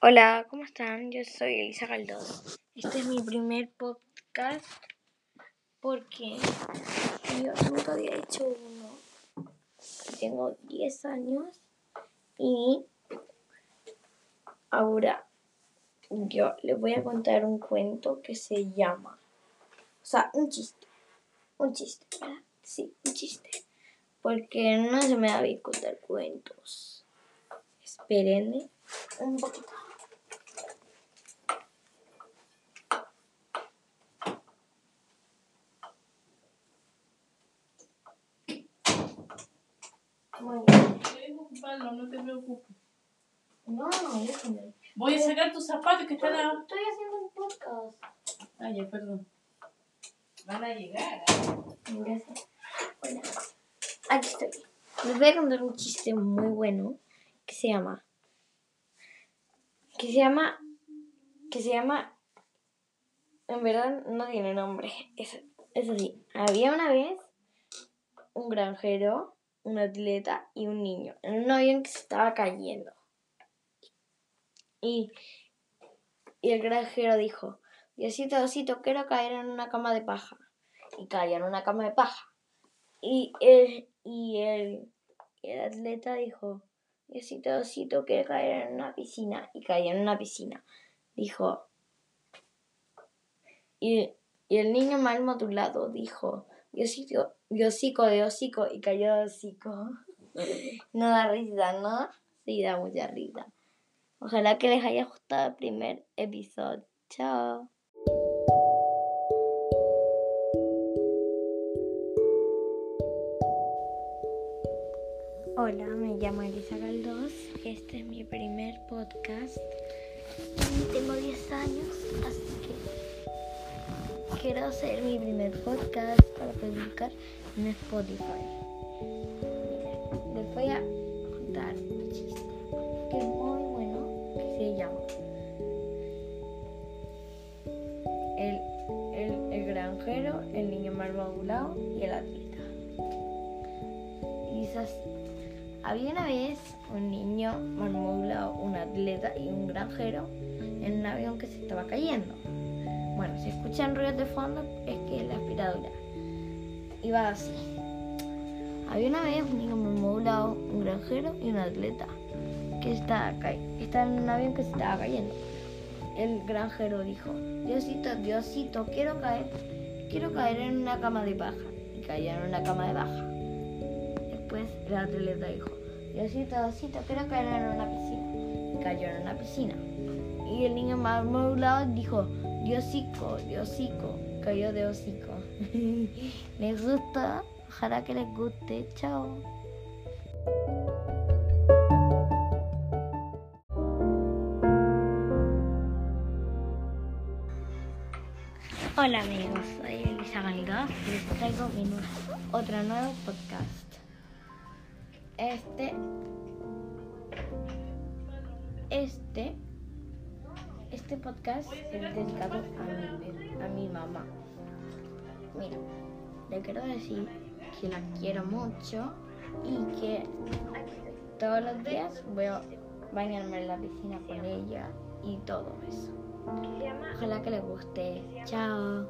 Hola, ¿cómo están? Yo soy Elisa Galdós. Este es mi primer podcast porque yo nunca había hecho uno. Tengo 10 años y ahora yo les voy a contar un cuento que se llama, o sea, un chiste, un chiste, ¿verdad? Sí, un chiste, porque no se me da bien contar cuentos. Espérenme un poquito. Ocuparlo, no te preocupes. No, déjame. Voy a sacar tus zapatos que están a... Estoy haciendo un podcast. Ay, ya, perdón. Van a llegar. Gracias. Bueno, aquí estoy. Les voy a contar un chiste muy bueno que se llama. Que se llama. Que se llama. En verdad no tiene nombre. Es, es así. Había una vez un granjero, un atleta y un niño en un avión que se estaba cayendo. Y, el granjero dijo: Diosito, Diosito, quiero caer en una cama de paja. Y cayó en una cama de paja. Y el, y el, el atleta dijo, Diosito, Diosito, quiero caer en una piscina. Y cayó en una piscina. Dijo, y, y el niño mal modulado dijo, Diosito, Diosico de hocico. Y cayó de hocico. No da risa, ¿no? Sí, da mucha risa. Ojalá que les haya gustado el primer episodio. Chao. Hola, me llamo Elisa Galdós. Este es mi primer podcast. Tengo 10 años, así que quiero hacer mi primer podcast para publicar en Spotify. Miren, les voy a contar un chiste que es muy bueno, que se llama El, el, el granjero, el niño mal modulado y el atleta. Así. Había una vez un niño marmolado, un atleta y un granjero en un avión que se estaba cayendo. Escuchan ruidos de fondo es que la aspiradora. Iba así. Había una vez un niño marmolado, un granjero y un atleta que estaba, estaba en un avión que se estaba cayendo. El granjero dijo, Diosito, Diosito, quiero caer, quiero caer en una cama de paja. Y cayó en una cama de paja. Después el atleta dijo, Diosito, Diosito, quiero caer en una piscina. Y cayó en una piscina. Y el niño más modulado dijo, Diosico, Diosico, cayó de hocico. ¿Les gusta? Ojalá que les guste. Chao. Hola amigos, soy Elisa Galdós y les traigo mi nu- otro nuevo podcast. Este, este, este podcast es dedicado a mi, a mi mamá. Mira, le quiero decir que la quiero mucho y que todos los días voy a bañarme en la piscina con ella y todo eso. Ojalá que les guste. Chao.